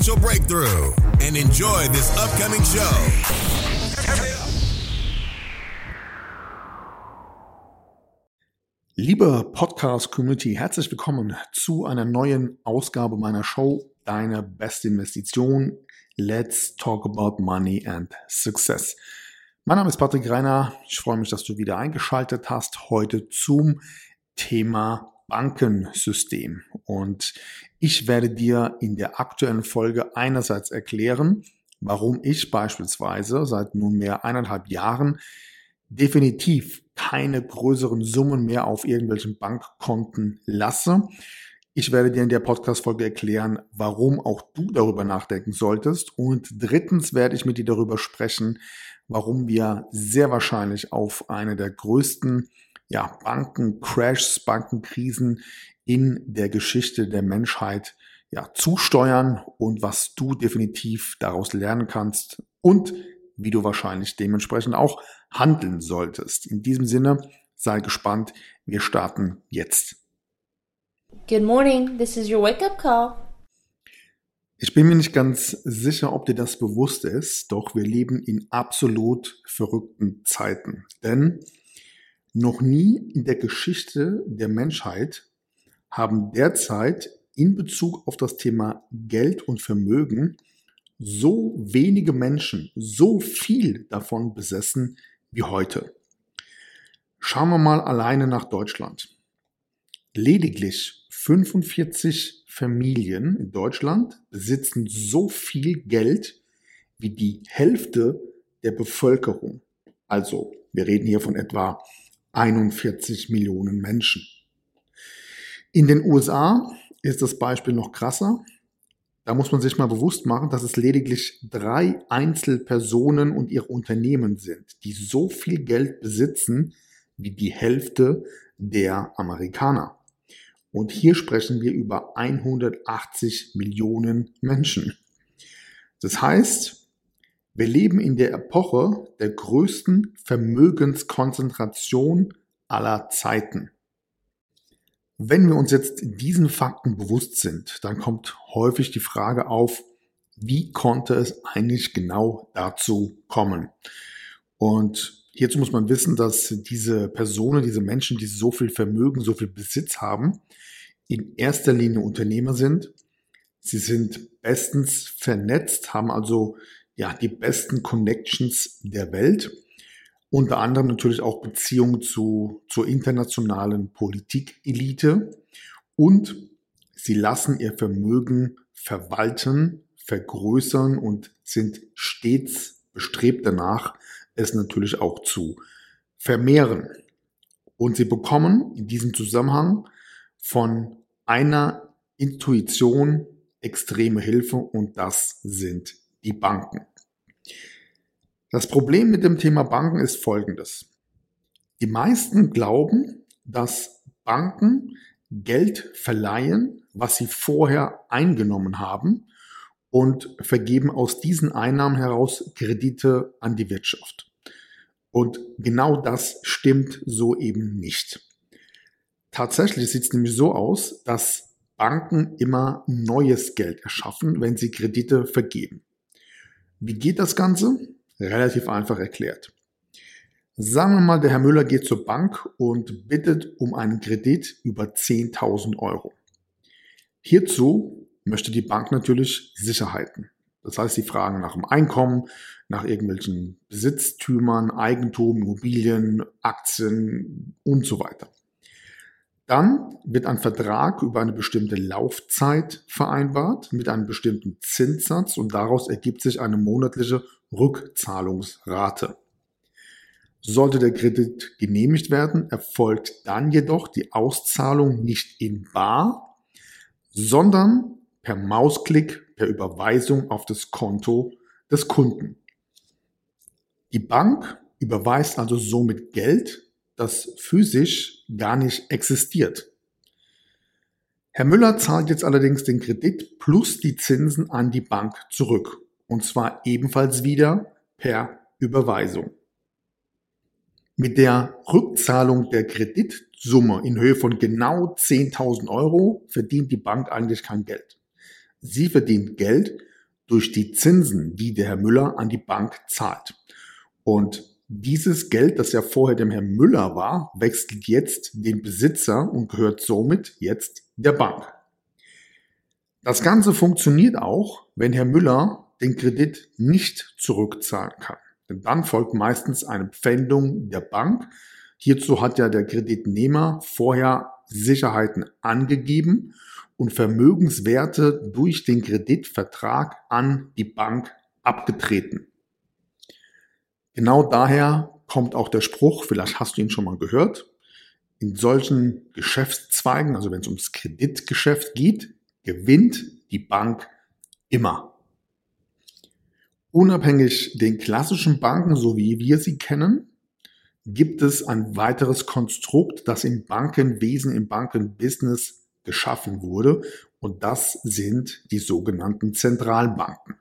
breakthrough and enjoy this upcoming show. Liebe Podcast-Community, herzlich willkommen zu einer neuen Ausgabe meiner Show Deine beste Investition. Let's talk about money and success. Mein Name ist Patrick Reiner. Ich freue mich, dass du wieder eingeschaltet hast heute zum Thema Bankensystem. Und ich werde dir in der aktuellen Folge einerseits erklären, warum ich beispielsweise seit nunmehr eineinhalb Jahren definitiv keine größeren Summen mehr auf irgendwelchen Bankkonten lasse. Ich werde dir in der Podcast-Folge erklären, warum auch du darüber nachdenken solltest. Und drittens werde ich mit dir darüber sprechen, warum wir sehr wahrscheinlich auf eine der größten ja, Bankencrashs, Bankenkrisen in der Geschichte der Menschheit ja, zusteuern und was du definitiv daraus lernen kannst und wie du wahrscheinlich dementsprechend auch handeln solltest. In diesem Sinne, sei gespannt. Wir starten jetzt. Good morning, this is your wake up call. Ich bin mir nicht ganz sicher, ob dir das bewusst ist, doch wir leben in absolut verrückten Zeiten. Denn noch nie in der Geschichte der Menschheit haben derzeit in Bezug auf das Thema Geld und Vermögen so wenige Menschen so viel davon besessen wie heute. Schauen wir mal alleine nach Deutschland. Lediglich 45 Familien in Deutschland besitzen so viel Geld wie die Hälfte der Bevölkerung. Also wir reden hier von etwa 41 Millionen Menschen. In den USA ist das Beispiel noch krasser. Da muss man sich mal bewusst machen, dass es lediglich drei Einzelpersonen und ihre Unternehmen sind, die so viel Geld besitzen wie die Hälfte der Amerikaner. Und hier sprechen wir über 180 Millionen Menschen. Das heißt, wir leben in der Epoche der größten Vermögenskonzentration aller Zeiten. Wenn wir uns jetzt diesen Fakten bewusst sind, dann kommt häufig die Frage auf, wie konnte es eigentlich genau dazu kommen? Und hierzu muss man wissen, dass diese Personen, diese Menschen, die so viel Vermögen, so viel Besitz haben, in erster Linie Unternehmer sind. Sie sind bestens vernetzt, haben also ja die besten Connections der Welt unter anderem natürlich auch Beziehungen zu, zur internationalen Politikelite und sie lassen ihr Vermögen verwalten, vergrößern und sind stets bestrebt danach, es natürlich auch zu vermehren. Und sie bekommen in diesem Zusammenhang von einer Intuition extreme Hilfe und das sind die Banken. Das Problem mit dem Thema Banken ist folgendes. Die meisten glauben, dass Banken Geld verleihen, was sie vorher eingenommen haben und vergeben aus diesen Einnahmen heraus Kredite an die Wirtschaft. Und genau das stimmt so eben nicht. Tatsächlich sieht es nämlich so aus, dass Banken immer neues Geld erschaffen, wenn sie Kredite vergeben. Wie geht das Ganze? Relativ einfach erklärt. Sagen wir mal, der Herr Müller geht zur Bank und bittet um einen Kredit über 10.000 Euro. Hierzu möchte die Bank natürlich Sicherheiten. Das heißt, sie fragen nach dem Einkommen, nach irgendwelchen Besitztümern, Eigentum, Immobilien, Aktien und so weiter. Dann wird ein Vertrag über eine bestimmte Laufzeit vereinbart mit einem bestimmten Zinssatz und daraus ergibt sich eine monatliche Rückzahlungsrate. Sollte der Kredit genehmigt werden, erfolgt dann jedoch die Auszahlung nicht in bar, sondern per Mausklick, per Überweisung auf das Konto des Kunden. Die Bank überweist also somit Geld, das physisch gar nicht existiert. Herr Müller zahlt jetzt allerdings den Kredit plus die Zinsen an die Bank zurück. Und zwar ebenfalls wieder per Überweisung. Mit der Rückzahlung der Kreditsumme in Höhe von genau 10.000 Euro verdient die Bank eigentlich kein Geld. Sie verdient Geld durch die Zinsen, die der Herr Müller an die Bank zahlt. Und dieses Geld, das ja vorher dem Herrn Müller war, wechselt jetzt den Besitzer und gehört somit jetzt der Bank. Das Ganze funktioniert auch, wenn Herr Müller den Kredit nicht zurückzahlen kann. Denn dann folgt meistens eine Pfändung der Bank. Hierzu hat ja der Kreditnehmer vorher Sicherheiten angegeben und Vermögenswerte durch den Kreditvertrag an die Bank abgetreten. Genau daher kommt auch der Spruch, vielleicht hast du ihn schon mal gehört, in solchen Geschäftszweigen, also wenn es ums Kreditgeschäft geht, gewinnt die Bank immer. Unabhängig den klassischen Banken, so wie wir sie kennen, gibt es ein weiteres Konstrukt, das im Bankenwesen, im Bankenbusiness geschaffen wurde. Und das sind die sogenannten Zentralbanken.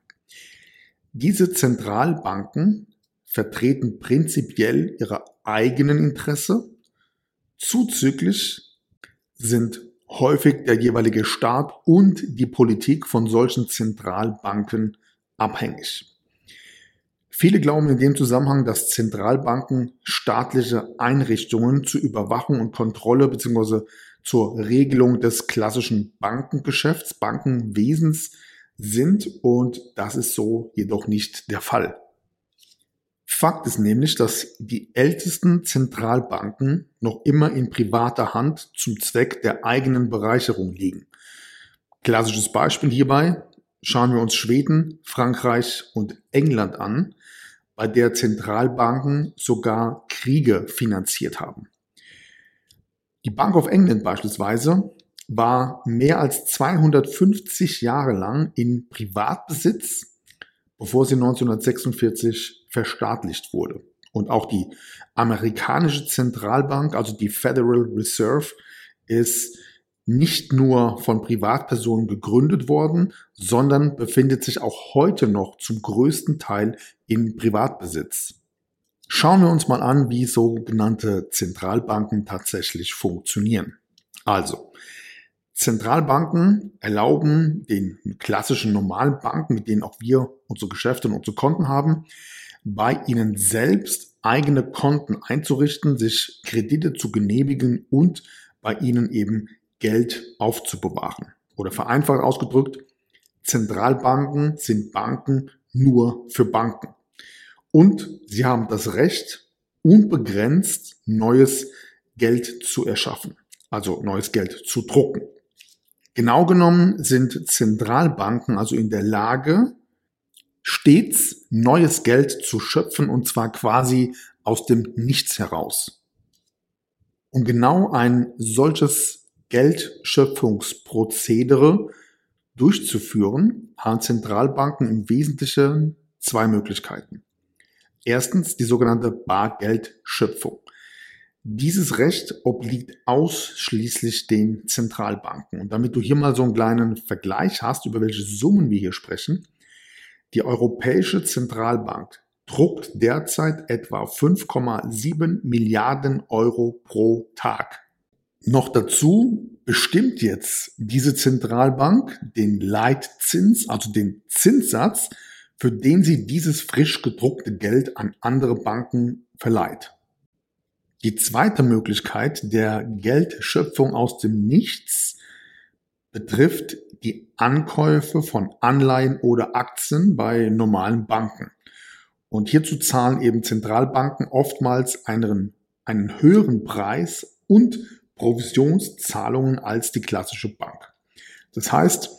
Diese Zentralbanken vertreten prinzipiell ihre eigenen Interesse. Zuzüglich sind häufig der jeweilige Staat und die Politik von solchen Zentralbanken abhängig. Viele glauben in dem Zusammenhang, dass Zentralbanken staatliche Einrichtungen zur Überwachung und Kontrolle bzw. zur Regelung des klassischen Bankengeschäfts, Bankenwesens sind und das ist so jedoch nicht der Fall. Fakt ist nämlich, dass die ältesten Zentralbanken noch immer in privater Hand zum Zweck der eigenen Bereicherung liegen. Klassisches Beispiel hierbei schauen wir uns Schweden, Frankreich und England an, bei der Zentralbanken sogar Kriege finanziert haben. Die Bank of England beispielsweise war mehr als 250 Jahre lang in Privatbesitz, bevor sie 1946 verstaatlicht wurde. Und auch die amerikanische Zentralbank, also die Federal Reserve, ist nicht nur von Privatpersonen gegründet worden, sondern befindet sich auch heute noch zum größten Teil in Privatbesitz. Schauen wir uns mal an, wie sogenannte Zentralbanken tatsächlich funktionieren. Also, Zentralbanken erlauben den klassischen normalen Banken, mit denen auch wir unsere Geschäfte und unsere Konten haben, bei ihnen selbst eigene Konten einzurichten, sich Kredite zu genehmigen und bei ihnen eben Geld aufzubewahren. Oder vereinfacht ausgedrückt, Zentralbanken sind Banken nur für Banken. Und sie haben das Recht, unbegrenzt neues Geld zu erschaffen, also neues Geld zu drucken. Genau genommen sind Zentralbanken also in der Lage, stets neues Geld zu schöpfen und zwar quasi aus dem Nichts heraus. Um genau ein solches Geldschöpfungsprozedere durchzuführen, haben Zentralbanken im Wesentlichen zwei Möglichkeiten. Erstens die sogenannte Bargeldschöpfung. Dieses Recht obliegt ausschließlich den Zentralbanken. Und damit du hier mal so einen kleinen Vergleich hast, über welche Summen wir hier sprechen, die Europäische Zentralbank druckt derzeit etwa 5,7 Milliarden Euro pro Tag. Noch dazu bestimmt jetzt diese Zentralbank den Leitzins, also den Zinssatz, für den sie dieses frisch gedruckte Geld an andere Banken verleiht. Die zweite Möglichkeit der Geldschöpfung aus dem Nichts betrifft die Ankäufe von Anleihen oder Aktien bei normalen Banken. Und hierzu zahlen eben Zentralbanken oftmals einen, einen höheren Preis und Provisionszahlungen als die klassische Bank. Das heißt,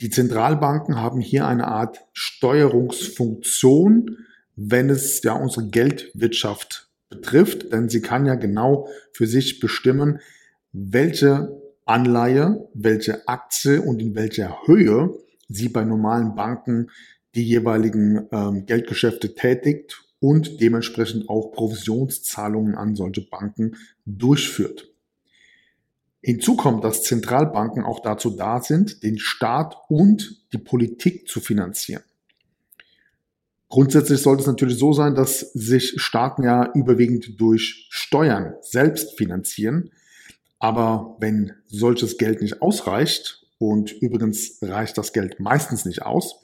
die Zentralbanken haben hier eine Art Steuerungsfunktion, wenn es ja unsere Geldwirtschaft betrifft, denn sie kann ja genau für sich bestimmen, welche Anleihe, welche Aktie und in welcher Höhe sie bei normalen Banken die jeweiligen ähm, Geldgeschäfte tätigt und dementsprechend auch Provisionszahlungen an solche Banken durchführt. Hinzu kommt, dass Zentralbanken auch dazu da sind, den Staat und die Politik zu finanzieren. Grundsätzlich sollte es natürlich so sein, dass sich Staaten ja überwiegend durch Steuern selbst finanzieren. Aber wenn solches Geld nicht ausreicht, und übrigens reicht das Geld meistens nicht aus,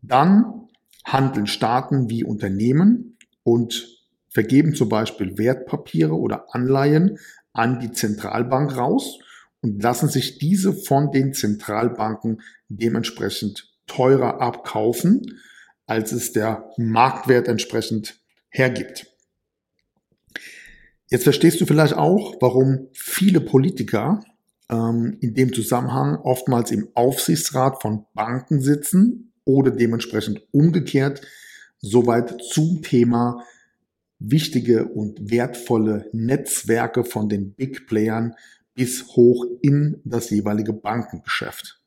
dann handeln Staaten wie Unternehmen und vergeben zum Beispiel Wertpapiere oder Anleihen an die Zentralbank raus und lassen sich diese von den Zentralbanken dementsprechend teurer abkaufen, als es der Marktwert entsprechend hergibt. Jetzt verstehst du vielleicht auch, warum viele Politiker ähm, in dem Zusammenhang oftmals im Aufsichtsrat von Banken sitzen oder dementsprechend umgekehrt soweit zum Thema wichtige und wertvolle Netzwerke von den Big Playern bis hoch in das jeweilige Bankengeschäft.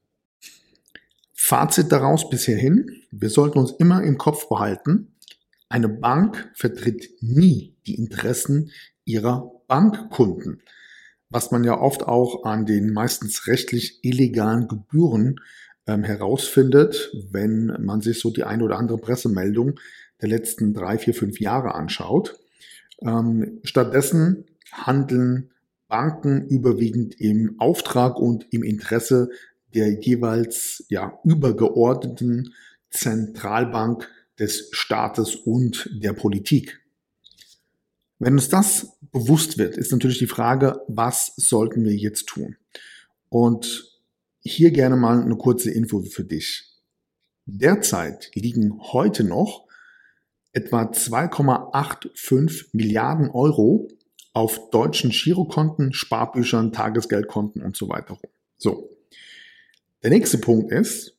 Fazit daraus bisher hin, wir sollten uns immer im Kopf behalten, eine Bank vertritt nie die Interessen ihrer Bankkunden, was man ja oft auch an den meistens rechtlich illegalen Gebühren ähm, herausfindet, wenn man sich so die ein oder andere Pressemeldung der letzten drei, vier, fünf Jahre anschaut. Ähm, stattdessen handeln Banken überwiegend im Auftrag und im Interesse der jeweils ja, übergeordneten Zentralbank des Staates und der Politik. Wenn uns das bewusst wird, ist natürlich die Frage, was sollten wir jetzt tun? Und hier gerne mal eine kurze Info für dich. Derzeit liegen heute noch etwa 2,85 Milliarden Euro auf deutschen Girokonten, Sparbüchern, Tagesgeldkonten und so weiter. So. Der nächste Punkt ist,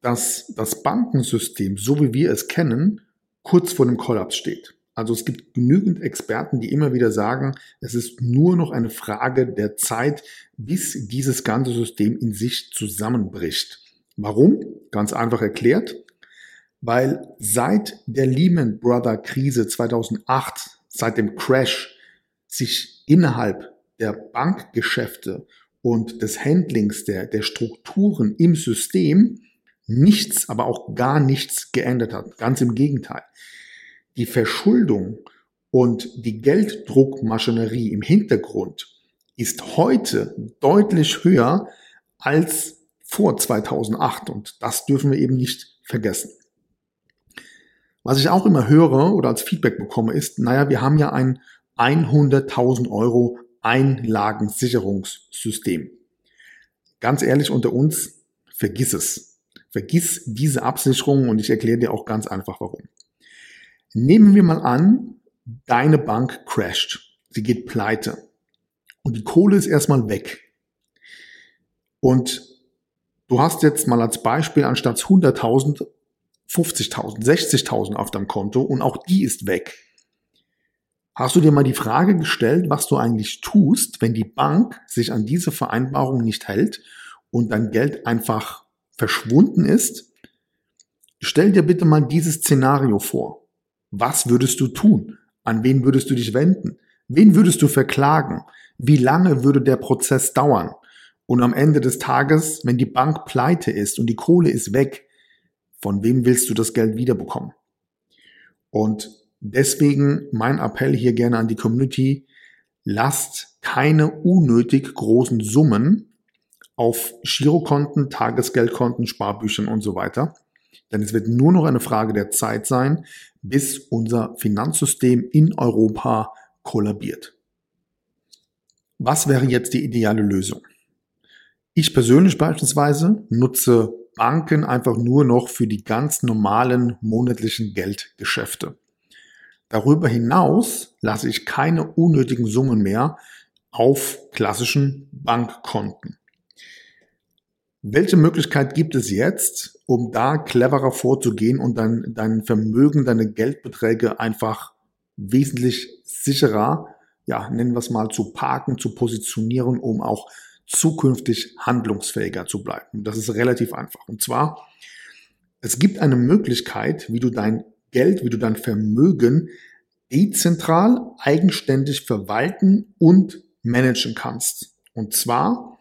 dass das Bankensystem, so wie wir es kennen, kurz vor dem Kollaps steht. Also es gibt genügend Experten, die immer wieder sagen, es ist nur noch eine Frage der Zeit, bis dieses ganze System in sich zusammenbricht. Warum? Ganz einfach erklärt, weil seit der Lehman Brother Krise 2008, seit dem Crash, sich innerhalb der Bankgeschäfte und des Handlings der, der Strukturen im System nichts, aber auch gar nichts geändert hat. Ganz im Gegenteil die Verschuldung und die Gelddruckmaschinerie im Hintergrund ist heute deutlich höher als vor 2008 und das dürfen wir eben nicht vergessen. Was ich auch immer höre oder als Feedback bekomme ist, naja, wir haben ja ein 100.000 Euro Einlagensicherungssystem. Ganz ehrlich unter uns, vergiss es. Vergiss diese Absicherung und ich erkläre dir auch ganz einfach warum. Nehmen wir mal an, deine Bank crasht. Sie geht pleite. Und die Kohle ist erstmal weg. Und du hast jetzt mal als Beispiel anstatt 100.000 50.000, 60.000 auf deinem Konto und auch die ist weg. Hast du dir mal die Frage gestellt, was du eigentlich tust, wenn die Bank sich an diese Vereinbarung nicht hält und dein Geld einfach verschwunden ist? Stell dir bitte mal dieses Szenario vor. Was würdest du tun? An wen würdest du dich wenden? Wen würdest du verklagen? Wie lange würde der Prozess dauern? Und am Ende des Tages, wenn die Bank pleite ist und die Kohle ist weg, von wem willst du das Geld wiederbekommen? Und deswegen mein Appell hier gerne an die Community, lasst keine unnötig großen Summen auf Girokonten, Tagesgeldkonten, Sparbüchern und so weiter. Denn es wird nur noch eine Frage der Zeit sein, bis unser Finanzsystem in Europa kollabiert. Was wäre jetzt die ideale Lösung? Ich persönlich beispielsweise nutze Banken einfach nur noch für die ganz normalen monatlichen Geldgeschäfte. Darüber hinaus lasse ich keine unnötigen Summen mehr auf klassischen Bankkonten. Welche Möglichkeit gibt es jetzt, um da cleverer vorzugehen und dein, dein Vermögen, deine Geldbeträge einfach wesentlich sicherer, ja, nennen wir es mal, zu parken, zu positionieren, um auch zukünftig handlungsfähiger zu bleiben. Das ist relativ einfach. Und zwar, es gibt eine Möglichkeit, wie du dein Geld, wie du dein Vermögen dezentral, eigenständig verwalten und managen kannst. Und zwar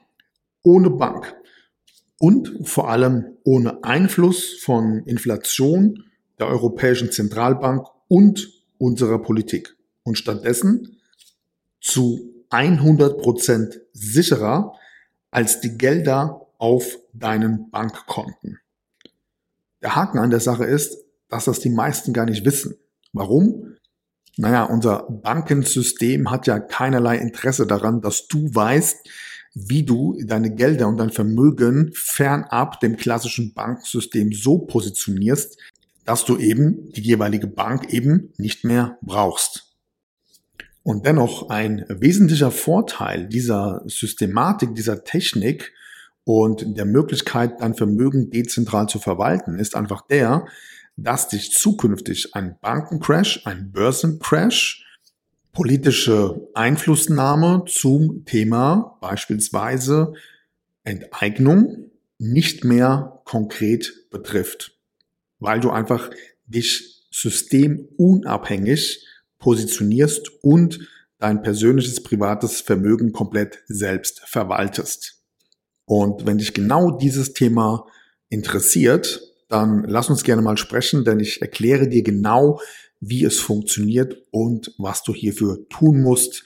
ohne Bank und vor allem ohne Einfluss von Inflation, der Europäischen Zentralbank und unserer Politik. Und stattdessen zu 100% sicherer als die Gelder auf deinen Bankkonten. Der Haken an der Sache ist, dass das die meisten gar nicht wissen. Warum? Naja, unser Bankensystem hat ja keinerlei Interesse daran, dass du weißt, wie du deine Gelder und dein Vermögen fernab dem klassischen Bankensystem so positionierst, dass du eben die jeweilige Bank eben nicht mehr brauchst. Und dennoch ein wesentlicher Vorteil dieser Systematik, dieser Technik und der Möglichkeit, dein Vermögen dezentral zu verwalten, ist einfach der, dass dich zukünftig ein Bankencrash, ein Börsencrash, politische Einflussnahme zum Thema beispielsweise Enteignung nicht mehr konkret betrifft, weil du einfach dich systemunabhängig positionierst und dein persönliches privates Vermögen komplett selbst verwaltest. Und wenn dich genau dieses Thema interessiert, dann lass uns gerne mal sprechen, denn ich erkläre dir genau, wie es funktioniert und was du hierfür tun musst,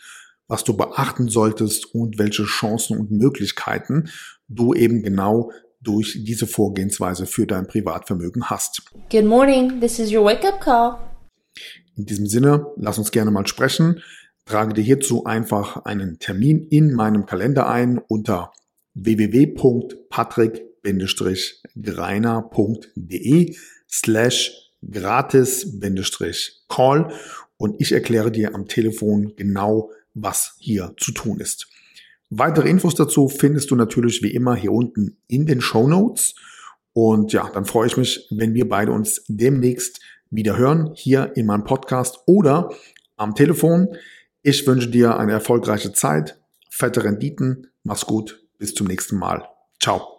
was du beachten solltest und welche Chancen und Möglichkeiten du eben genau durch diese Vorgehensweise für dein Privatvermögen hast. Good morning, this is your wake-up call. In diesem Sinne, lass uns gerne mal sprechen. Trage dir hierzu einfach einen Termin in meinem Kalender ein unter www.patrick-greiner.de slash gratis-call und ich erkläre dir am Telefon genau, was hier zu tun ist. Weitere Infos dazu findest du natürlich wie immer hier unten in den Show Notes. Und ja, dann freue ich mich, wenn wir beide uns demnächst wieder hören, hier in meinem Podcast oder am Telefon. Ich wünsche dir eine erfolgreiche Zeit, fette Renditen, mach's gut, bis zum nächsten Mal. Ciao.